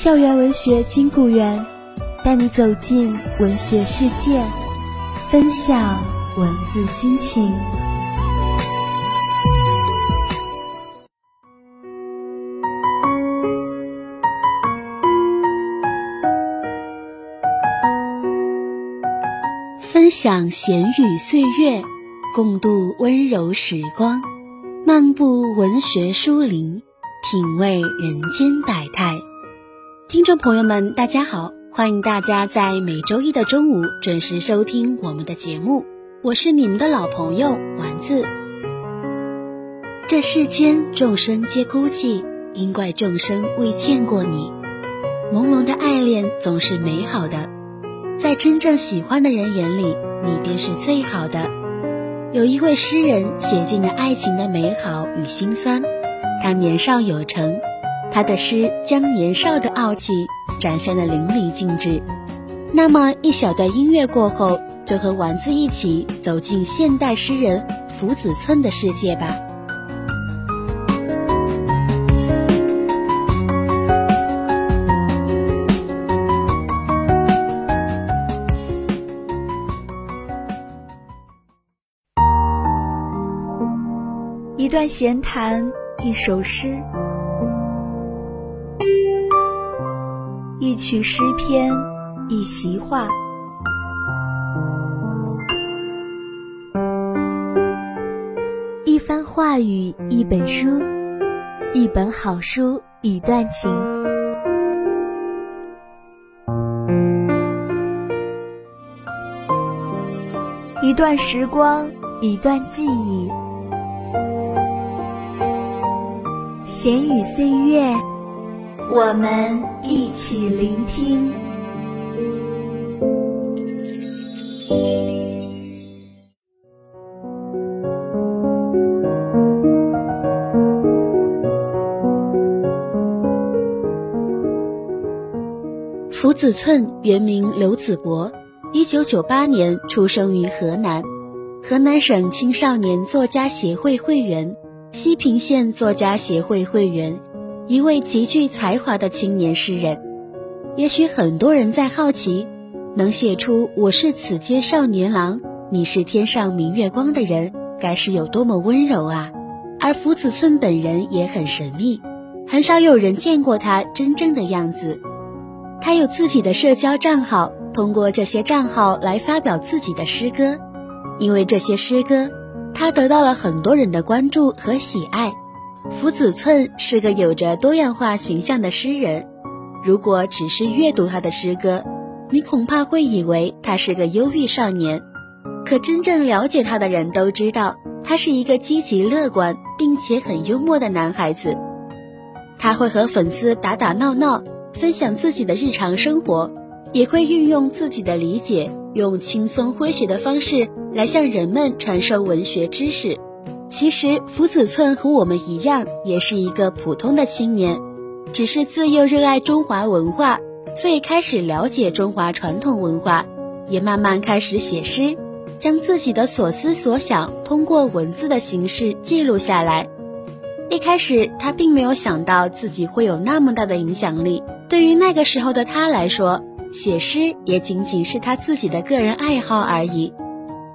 校园文学金谷园，带你走进文学世界，分享文字心情。分享闲语岁月，共度温柔时光，漫步文学书林，品味人间百态。听众朋友们，大家好！欢迎大家在每周一的中午准时收听我们的节目，我是你们的老朋友丸子。这世间众生皆孤寂，因怪众生未见过你。朦胧的爱恋总是美好的，在真正喜欢的人眼里，你便是最好的。有一位诗人写尽了爱情的美好与心酸，他年少有成。他的诗将年少的傲气展现得淋漓尽致。那么，一小段音乐过后，就和丸子一起走进现代诗人福子寸的世界吧。一段闲谈，一首诗。一曲诗篇，一席话，一番话语，一本书，一本好书，一段情，一段时光，一段记忆，闲语岁月。我们一起聆听。福子寸原名刘子博，一九九八年出生于河南，河南省青少年作家协会会员，西平县作家协会会员。一位极具才华的青年诗人，也许很多人在好奇，能写出“我是此间少年郎，你是天上明月光”的人，该是有多么温柔啊！而福子寸本人也很神秘，很少有人见过他真正的样子。他有自己的社交账号，通过这些账号来发表自己的诗歌，因为这些诗歌，他得到了很多人的关注和喜爱。福子寸是个有着多样化形象的诗人，如果只是阅读他的诗歌，你恐怕会以为他是个忧郁少年。可真正了解他的人都知道，他是一个积极乐观并且很幽默的男孩子。他会和粉丝打打闹闹，分享自己的日常生活，也会运用自己的理解，用轻松诙谐的方式来向人们传授文学知识。其实福子寸和我们一样，也是一个普通的青年，只是自幼热爱中华文化，所以开始了解中华传统文化，也慢慢开始写诗，将自己的所思所想通过文字的形式记录下来。一开始他并没有想到自己会有那么大的影响力，对于那个时候的他来说，写诗也仅仅是他自己的个人爱好而已。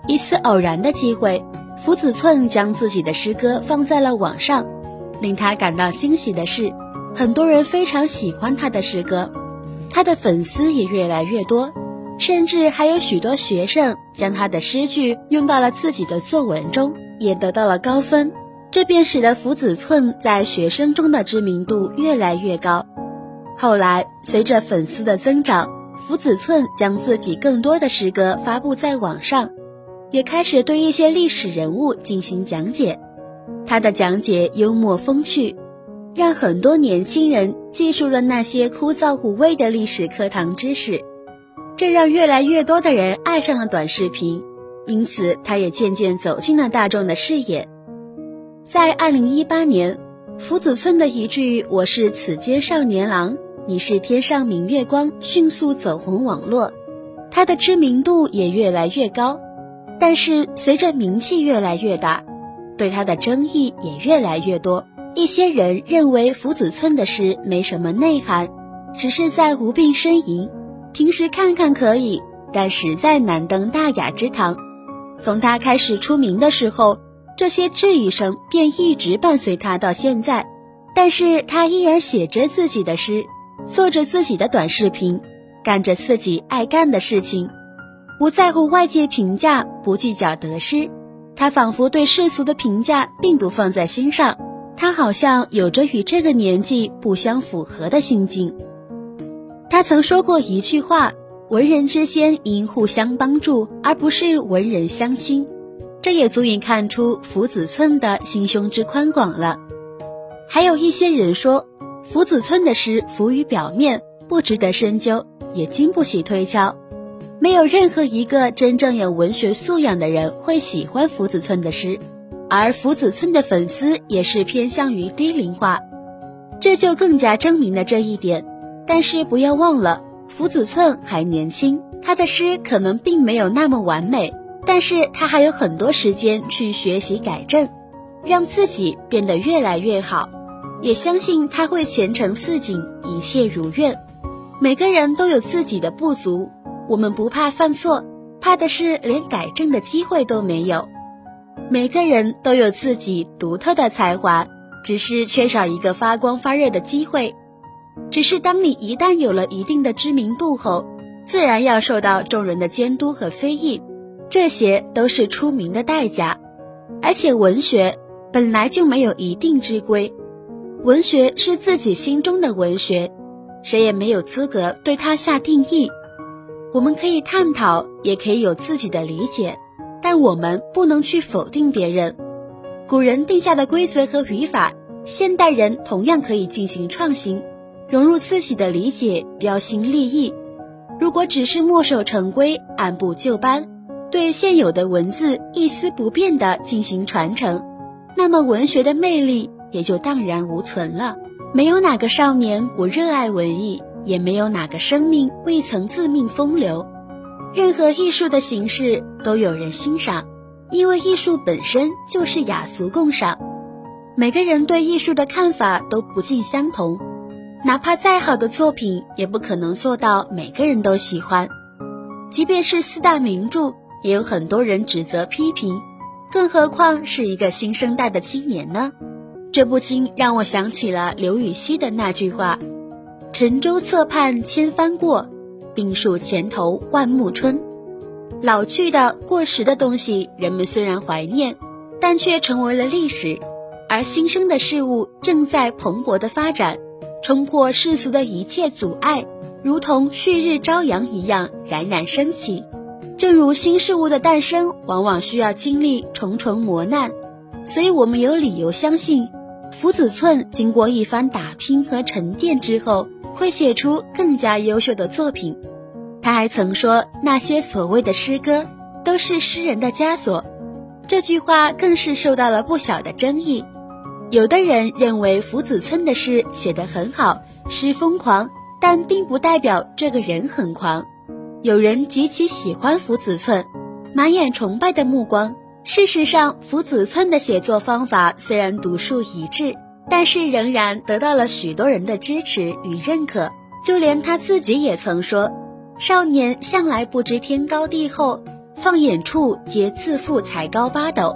一次偶然的机会。福子寸将自己的诗歌放在了网上，令他感到惊喜的是，很多人非常喜欢他的诗歌，他的粉丝也越来越多，甚至还有许多学生将他的诗句用到了自己的作文中，也得到了高分。这便使得福子寸在学生中的知名度越来越高。后来，随着粉丝的增长，福子寸将自己更多的诗歌发布在网上，也开始对一些历史人物进行讲解。他的讲解幽默风趣，让很多年轻人记住了那些枯燥无味的历史课堂知识。这让越来越多的人爱上了短视频，因此他也渐渐走进了大众的视野。在二零一八年，福子村的一句“我是此间少年郎，你是天上明月光”迅速走红网络，他的知名度也越来越高。但是随着名气越来越大，对他的争议也越来越多。一些人认为福子村的诗没什么内涵，只是在无病呻吟，平时看看可以，但实在难登大雅之堂。从他开始出名的时候。这些质疑声便一直伴随他到现在，但是他依然写着自己的诗，做着自己的短视频，干着自己爱干的事情，不在乎外界评价，不计较得失。他仿佛对世俗的评价并不放在心上，他好像有着与这个年纪不相符合的心境。他曾说过一句话：“文人之间应互相帮助，而不是文人相亲。”这也足以看出福子寸的心胸之宽广了。还有一些人说，福子寸的诗浮于表面，不值得深究，也经不起推敲。没有任何一个真正有文学素养的人会喜欢福子寸的诗，而福子寸的粉丝也是偏向于低龄化，这就更加证明了这一点。但是不要忘了，福子寸还年轻，他的诗可能并没有那么完美。但是他还有很多时间去学习改正，让自己变得越来越好，也相信他会前程似锦，一切如愿。每个人都有自己的不足，我们不怕犯错，怕的是连改正的机会都没有。每个人都有自己独特的才华，只是缺少一个发光发热的机会。只是当你一旦有了一定的知名度后，自然要受到众人的监督和非议。这些都是出名的代价，而且文学本来就没有一定之规，文学是自己心中的文学，谁也没有资格对它下定义。我们可以探讨，也可以有自己的理解，但我们不能去否定别人。古人定下的规则和语法，现代人同样可以进行创新，融入自己的理解，标新立异。如果只是墨守成规，按部就班。对现有的文字一丝不变地进行传承，那么文学的魅力也就荡然无存了。没有哪个少年不热爱文艺，也没有哪个生命未曾自命风流。任何艺术的形式都有人欣赏，因为艺术本身就是雅俗共赏。每个人对艺术的看法都不尽相同，哪怕再好的作品，也不可能做到每个人都喜欢。即便是四大名著。也有很多人指责批评，更何况是一个新生代的青年呢？这不禁让我想起了刘禹锡的那句话：“沉舟侧畔千帆过，病树前头万木春。”老去的、过时的东西，人们虽然怀念，但却成为了历史；而新生的事物正在蓬勃的发展，冲破世俗的一切阻碍，如同旭日朝阳一样冉冉升起。正如新事物的诞生往往需要经历重重磨难，所以我们有理由相信，福子寸经过一番打拼和沉淀之后，会写出更加优秀的作品。他还曾说：“那些所谓的诗歌，都是诗人的枷锁。”这句话更是受到了不小的争议。有的人认为福子寸的诗写得很好，诗疯狂，但并不代表这个人很狂。有人极其喜欢福子寸，满眼崇拜的目光。事实上，福子寸的写作方法虽然独树一帜，但是仍然得到了许多人的支持与认可。就连他自己也曾说：“少年向来不知天高地厚，放眼处皆自负才高八斗。”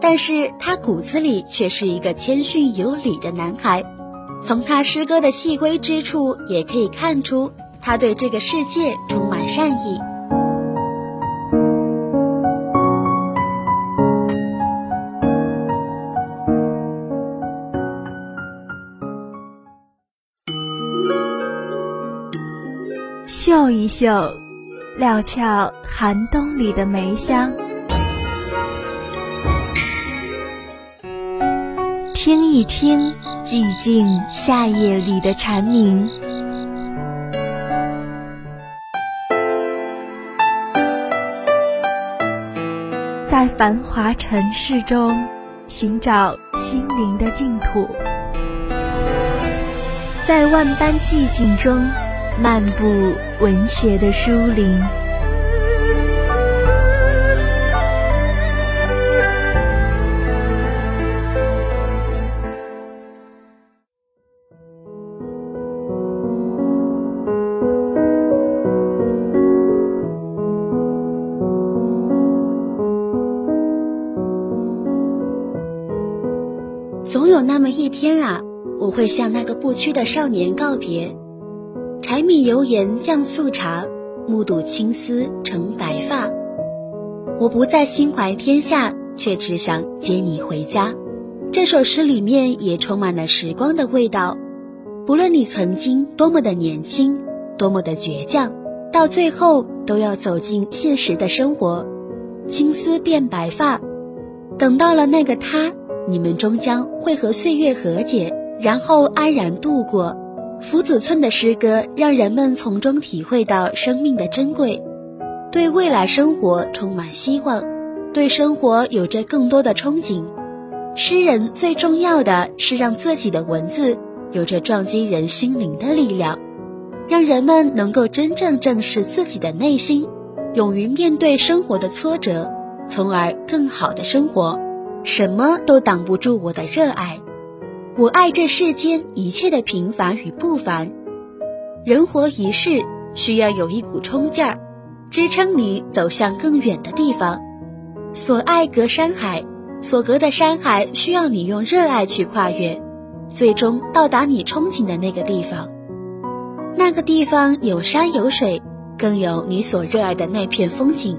但是他骨子里却是一个谦逊有礼的男孩。从他诗歌的细微之处，也可以看出他对这个世界充满善意。嗅一嗅，料峭寒冬里的梅香；听一听，寂静夏夜里的蝉鸣。在繁华尘世中，寻找心灵的净土；在万般寂静中。漫步文学的书林，总有那么一天啊，我会向那个不屈的少年告别。柴米油盐酱醋茶，目睹青丝成白发。我不再心怀天下，却只想接你回家。这首诗里面也充满了时光的味道。不论你曾经多么的年轻，多么的倔强，到最后都要走进现实的生活。青丝变白发，等到了那个他，你们终将会和岁月和解，然后安然度过。福子村的诗歌让人们从中体会到生命的珍贵，对未来生活充满希望，对生活有着更多的憧憬。诗人最重要的是让自己的文字有着撞击人心灵的力量，让人们能够真正正视自己的内心，勇于面对生活的挫折，从而更好的生活。什么都挡不住我的热爱。我爱这世间一切的平凡与不凡，人活一世需要有一股冲劲儿，支撑你走向更远的地方。所爱隔山海，所隔的山海需要你用热爱去跨越，最终到达你憧憬的那个地方。那个地方有山有水，更有你所热爱的那片风景。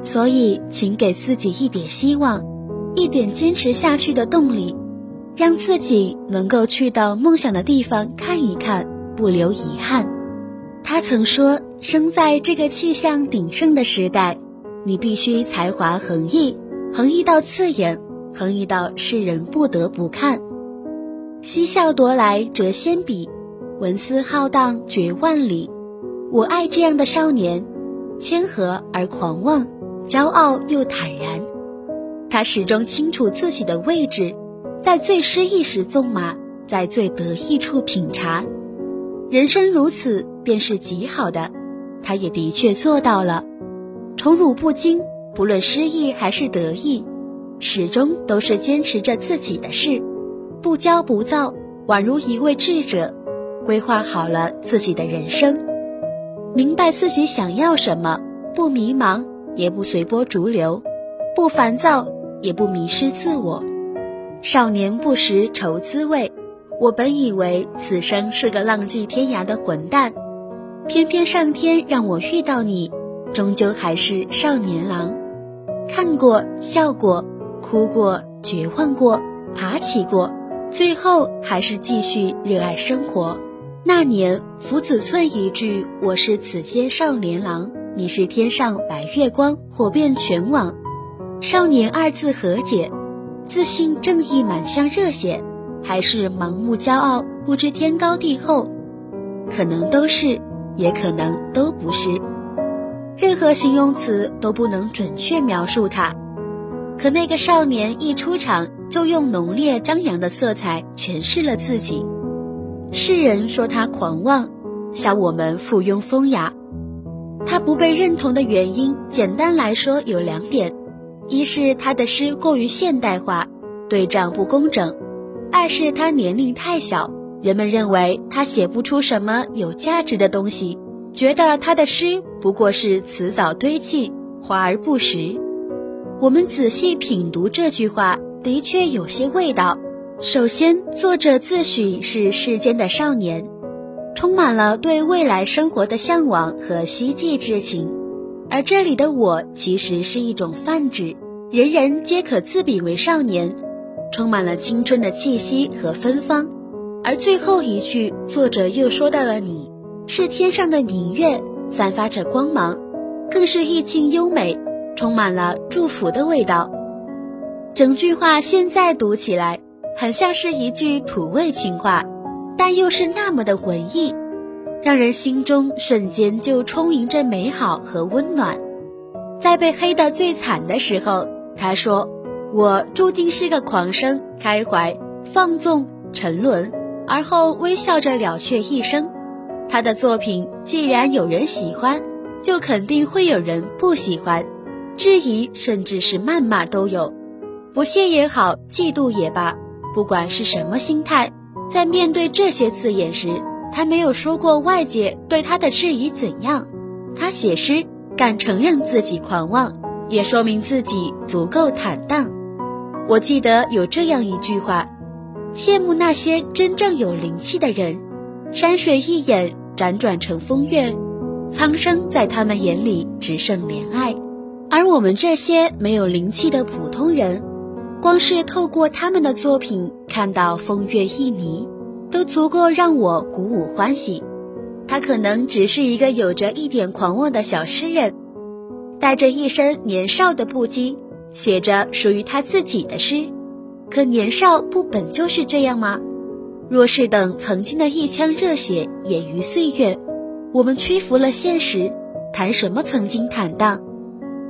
所以，请给自己一点希望，一点坚持下去的动力。让自己能够去到梦想的地方看一看，不留遗憾。他曾说：“生在这个气象鼎盛的时代，你必须才华横溢，横溢到刺眼，横溢到世人不得不看。嬉笑夺来谪仙笔，文思浩荡绝万里。我爱这样的少年，谦和而狂妄，骄傲又坦然。他始终清楚自己的位置。”在最失意时纵马，在最得意处品茶。人生如此，便是极好的。他也的确做到了，宠辱不惊，不论失意还是得意，始终都是坚持着自己的事，不骄不躁，宛如一位智者，规划好了自己的人生，明白自己想要什么，不迷茫，也不随波逐流，不烦躁，也不迷失自我。少年不识愁滋味，我本以为此生是个浪迹天涯的混蛋，偏偏上天让我遇到你，终究还是少年郎。看过，笑过，哭过，绝望过，爬起过，最后还是继续热爱生活。那年，福子寸一句“我是此间少年郎，你是天上白月光”，火遍全网。少年二字和解。自信、正义、满腔热血，还是盲目骄傲、不知天高地厚？可能都是，也可能都不是。任何形容词都不能准确描述他。可那个少年一出场，就用浓烈张扬的色彩诠释了自己。世人说他狂妄，笑我们附庸风雅。他不被认同的原因，简单来说有两点。一是他的诗过于现代化，对仗不工整；二是他年龄太小，人们认为他写不出什么有价值的东西，觉得他的诗不过是辞藻堆砌，华而不实。我们仔细品读这句话，的确有些味道。首先，作者自诩是世间的少年，充满了对未来生活的向往和希冀之情。而这里的我其实是一种泛指，人人皆可自比为少年，充满了青春的气息和芬芳。而最后一句，作者又说到了你，是天上的明月，散发着光芒，更是意境优美，充满了祝福的味道。整句话现在读起来，很像是一句土味情话，但又是那么的文艺，让人心中瞬间就充盈着美好和温暖。在被黑的最惨的时候，他说：“我注定是个狂生，开怀放纵沉沦，而后微笑着了却一生。”他的作品既然有人喜欢，就肯定会有人不喜欢，质疑甚至是谩骂都有。不屑也好，嫉妒也罢，不管是什么心态，在面对这些字眼时，他没有说过外界对他的质疑怎样。他写诗敢承认自己狂妄，也说明自己足够坦荡。我记得有这样一句话：羡慕那些真正有灵气的人，山水一眼辗转成风月，苍生在他们眼里只剩怜爱，而我们这些没有灵气的普通人。光是透过他们的作品看到风月旖旎，都足够让我鼓舞欢喜。他可能只是一个有着一点狂妄的小诗人，带着一身年少的不羁，写着属于他自己的诗。可年少不本就是这样吗？若是等曾经的一腔热血也于岁月，我们屈服了现实，谈什么曾经坦荡？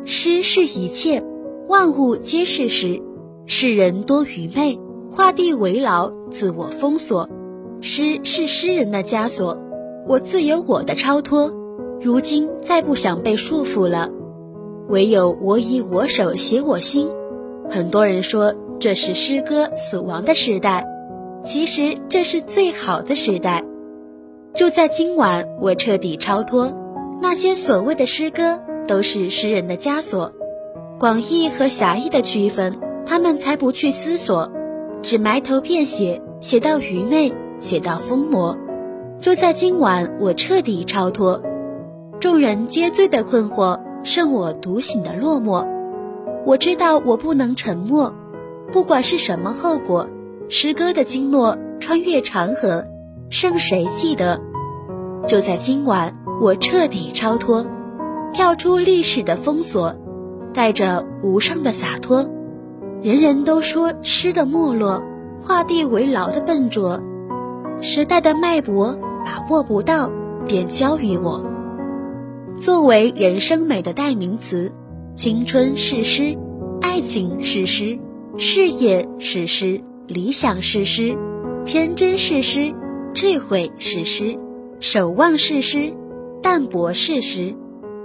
诗是一切，万物皆是诗。世人多愚昧，画地为牢，自我封锁。诗是诗人的枷锁，我自有我的超脱。如今再不想被束缚了，唯有我以我手写我心。很多人说这是诗歌死亡的时代，其实这是最好的时代。就在今晚，我彻底超脱。那些所谓的诗歌，都是诗人的枷锁。广义和狭义的区分。他们才不去思索，只埋头便写，写到愚昧，写到疯魔。就在今晚，我彻底超脱。众人皆醉的困惑，剩我独醒的落寞。我知道我不能沉默，不管是什么后果。诗歌的经络穿越长河，剩谁记得？就在今晚，我彻底超脱，跳出历史的封锁，带着无上的洒脱。人人都说诗的没落，画地为牢的笨拙，时代的脉搏把握不到，便交于我。作为人生美的代名词，青春是诗，爱情是诗，事业是诗，理想是诗，天真是诗，智慧是诗，守望是诗，淡泊是诗，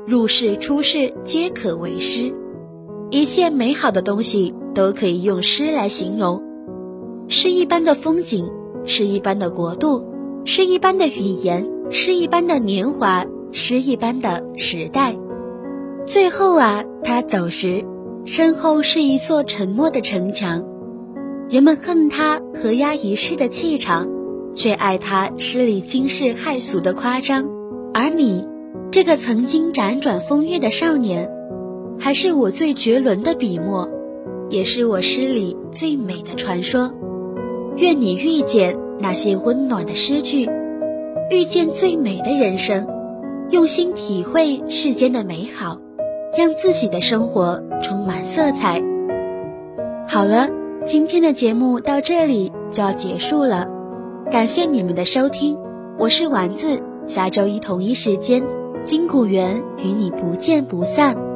入世出世皆可为诗。一切美好的东西。都可以用诗来形容，诗一般的风景，诗一般的国度，诗一般的语言，诗一般的年华，诗一般的时代。最后啊，他走时，身后是一座沉默的城墙。人们恨他和压一世的气场，却爱他诗里惊世骇俗的夸张。而你，这个曾经辗转风月的少年，还是我最绝伦的笔墨。也是我诗里最美的传说。愿你遇见那些温暖的诗句，遇见最美的人生，用心体会世间的美好，让自己的生活充满色彩。好了，今天的节目到这里就要结束了，感谢你们的收听，我是丸子，下周一同一时间，金谷园与你不见不散。